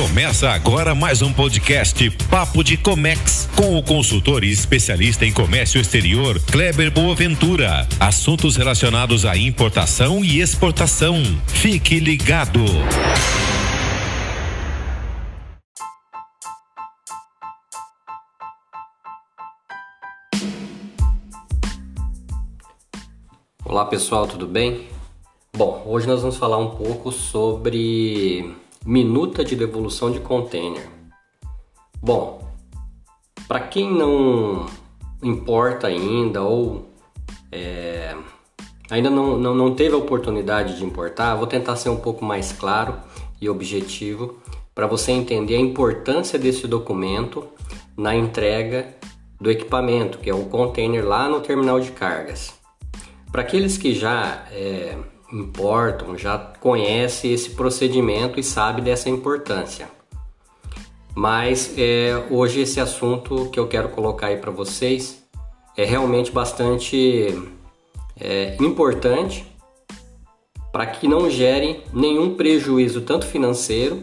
Começa agora mais um podcast Papo de Comex com o consultor e especialista em comércio exterior Kleber Boaventura. Assuntos relacionados à importação e exportação. Fique ligado. Olá pessoal, tudo bem? Bom, hoje nós vamos falar um pouco sobre minuta de devolução de container. Bom, para quem não importa ainda ou é, ainda não, não, não teve a oportunidade de importar, vou tentar ser um pouco mais claro e objetivo para você entender a importância desse documento na entrega do equipamento, que é o container lá no terminal de cargas. Para aqueles que já é, importam, já conhecem esse procedimento e sabem dessa importância. Mas é, hoje esse assunto que eu quero colocar aí para vocês é realmente bastante é, importante para que não gere nenhum prejuízo tanto financeiro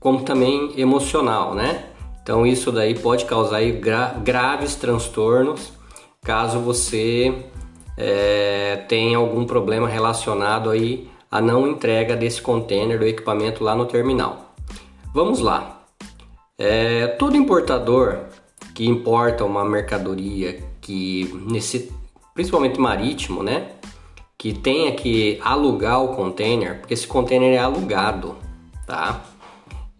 como também emocional, né? Então isso daí pode causar gra graves transtornos caso você é, tem algum problema relacionado aí à não entrega desse container do equipamento lá no terminal. Vamos lá. É, todo importador que importa uma mercadoria que nesse principalmente marítimo, né, que tenha que alugar o container, porque esse container é alugado, tá?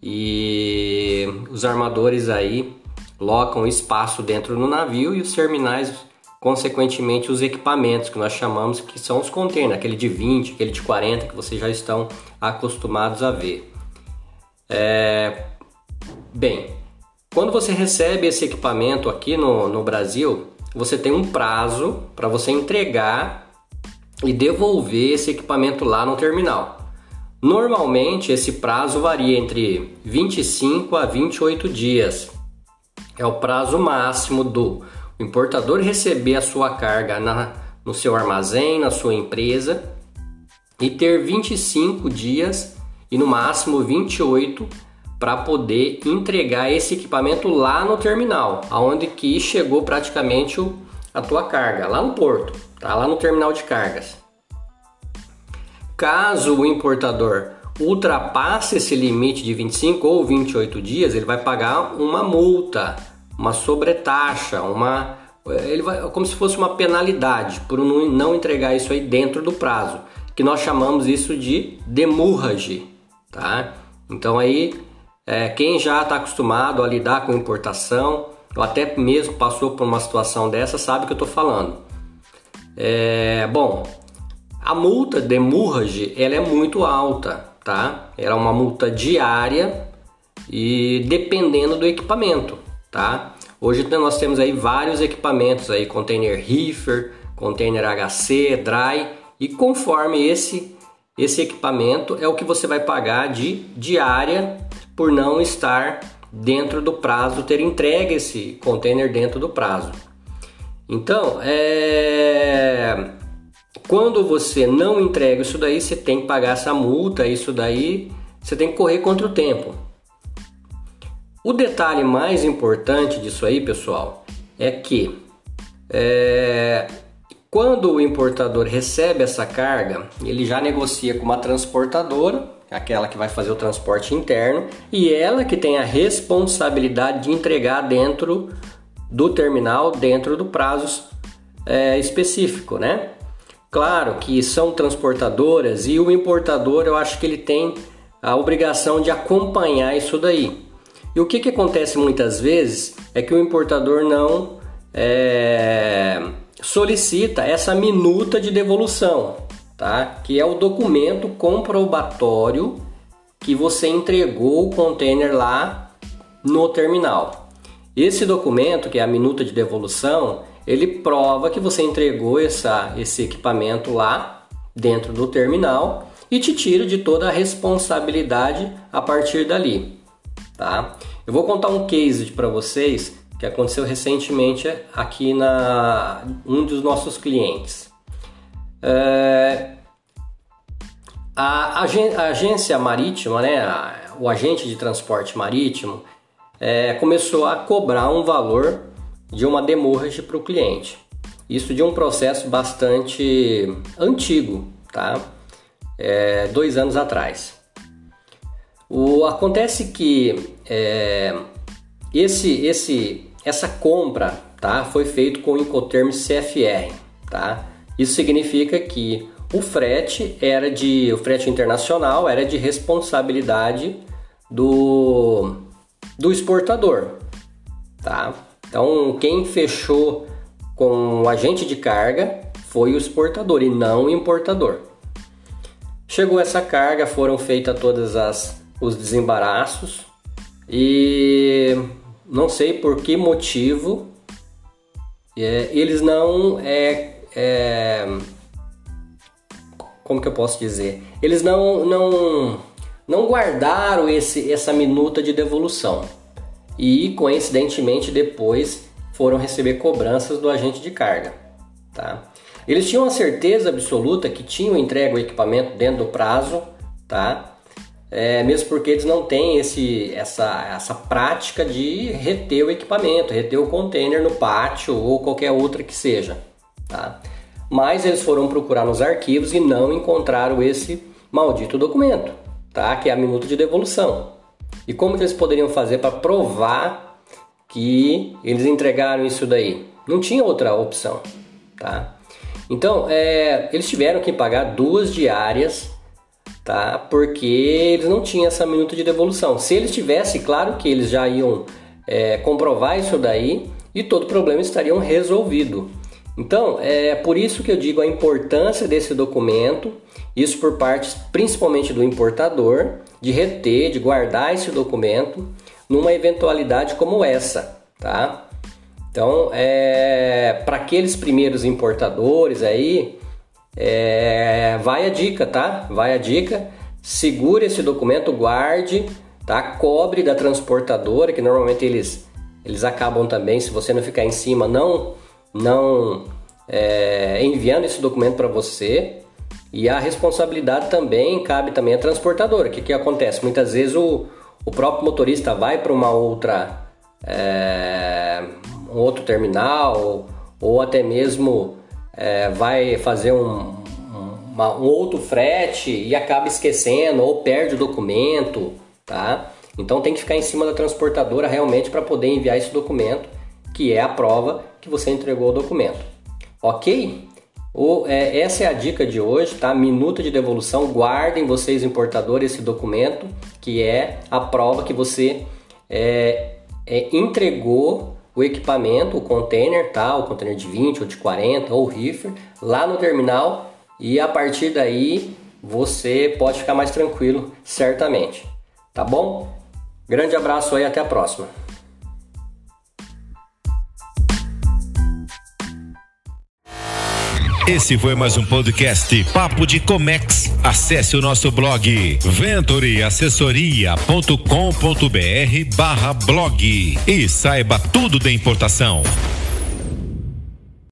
E os armadores aí locam espaço dentro do navio e os terminais consequentemente os equipamentos que nós chamamos que são os containers, aquele de 20, aquele de 40 que vocês já estão acostumados a ver. É... Bem, quando você recebe esse equipamento aqui no, no Brasil, você tem um prazo para você entregar e devolver esse equipamento lá no terminal. Normalmente esse prazo varia entre 25 a 28 dias. É o prazo máximo do importador receber a sua carga na, no seu armazém, na sua empresa e ter 25 dias e no máximo 28 para poder entregar esse equipamento lá no terminal, aonde que chegou praticamente o, a tua carga, lá no porto, tá lá no terminal de cargas. Caso o importador ultrapasse esse limite de 25 ou 28 dias, ele vai pagar uma multa uma sobretaxa, uma ele vai como se fosse uma penalidade por não entregar isso aí dentro do prazo, que nós chamamos isso de demurrage, tá? Então aí é, quem já está acostumado a lidar com importação, ou até mesmo passou por uma situação dessa, sabe o que eu estou falando. É, bom, a multa demurrage ela é muito alta, tá? Ela é uma multa diária e dependendo do equipamento tá? Hoje nós temos aí vários equipamentos aí, container reefer, container HC, dry e conforme esse esse equipamento é o que você vai pagar de diária por não estar dentro do prazo, ter entregue esse container dentro do prazo. Então, é... quando você não entrega isso daí, você tem que pagar essa multa, isso daí você tem que correr contra o tempo. O detalhe mais importante disso aí, pessoal, é que é, quando o importador recebe essa carga, ele já negocia com uma transportadora, aquela que vai fazer o transporte interno, e ela que tem a responsabilidade de entregar dentro do terminal, dentro do prazo é, específico, né? Claro que são transportadoras e o importador eu acho que ele tem a obrigação de acompanhar isso daí. E o que, que acontece muitas vezes é que o importador não é, solicita essa minuta de devolução, tá? que é o documento comprobatório que você entregou o container lá no terminal. Esse documento, que é a minuta de devolução, ele prova que você entregou essa, esse equipamento lá dentro do terminal e te tira de toda a responsabilidade a partir dali tá? Eu vou contar um case para vocês que aconteceu recentemente aqui na um dos nossos clientes. É, a, a, agência marítima, né, o agente de transporte marítimo é, começou a cobrar um valor de uma demurrage para o cliente. Isso de um processo bastante antigo, tá? É, dois anos atrás. O, acontece que é, esse, esse, essa compra tá, foi feito com o Incoterm CFR. Tá? Isso significa que o frete era de o frete internacional era de responsabilidade do, do exportador. Tá? Então quem fechou com o agente de carga foi o exportador e não o importador. Chegou essa carga, foram feitas todas as os desembaraços e não sei por que motivo é, eles não é, é, como que eu posso dizer? Eles não não não guardaram esse essa minuta de devolução. E coincidentemente depois foram receber cobranças do agente de carga tá? Eles tinham a certeza absoluta que tinham entregue o equipamento dentro do prazo tá é, mesmo porque eles não têm esse, essa, essa prática de reter o equipamento, reter o container no pátio ou qualquer outra que seja. Tá? Mas eles foram procurar nos arquivos e não encontraram esse maldito documento, tá? que é a minuta de devolução. E como que eles poderiam fazer para provar que eles entregaram isso daí? Não tinha outra opção. Tá? Então, é, eles tiveram que pagar duas diárias tá? Porque eles não tinham essa minuta de devolução. Se eles tivessem, claro que eles já iam é, comprovar isso daí e todo problema estaria resolvido. Então, é por isso que eu digo a importância desse documento, isso por parte principalmente do importador, de reter, de guardar esse documento numa eventualidade como essa, tá? Então, é, para aqueles primeiros importadores aí, é, vai a dica, tá? Vai a dica. Segure esse documento, guarde, tá? Cobre da transportadora, que normalmente eles, eles acabam também, se você não ficar em cima, não, não é, enviando esse documento para você. E a responsabilidade também cabe também à transportadora. O que, que acontece? Muitas vezes o, o próprio motorista vai para uma outra é, um outro terminal ou, ou até mesmo é, vai fazer um, uma, um outro frete e acaba esquecendo ou perde o documento, tá? Então tem que ficar em cima da transportadora realmente para poder enviar esse documento, que é a prova que você entregou o documento. Ok? O, é, essa é a dica de hoje, tá? Minuta de devolução. Guardem vocês, importadores, esse documento, que é a prova que você é, é, entregou o equipamento, o container, tá? O container de 20 ou de 40 ou reefer lá no terminal e a partir daí você pode ficar mais tranquilo, certamente. Tá bom? Grande abraço aí, até a próxima. Esse foi mais um podcast Papo de Comex. Acesse o nosso blog ventureassessoria.com.br barra blog e saiba tudo da importação.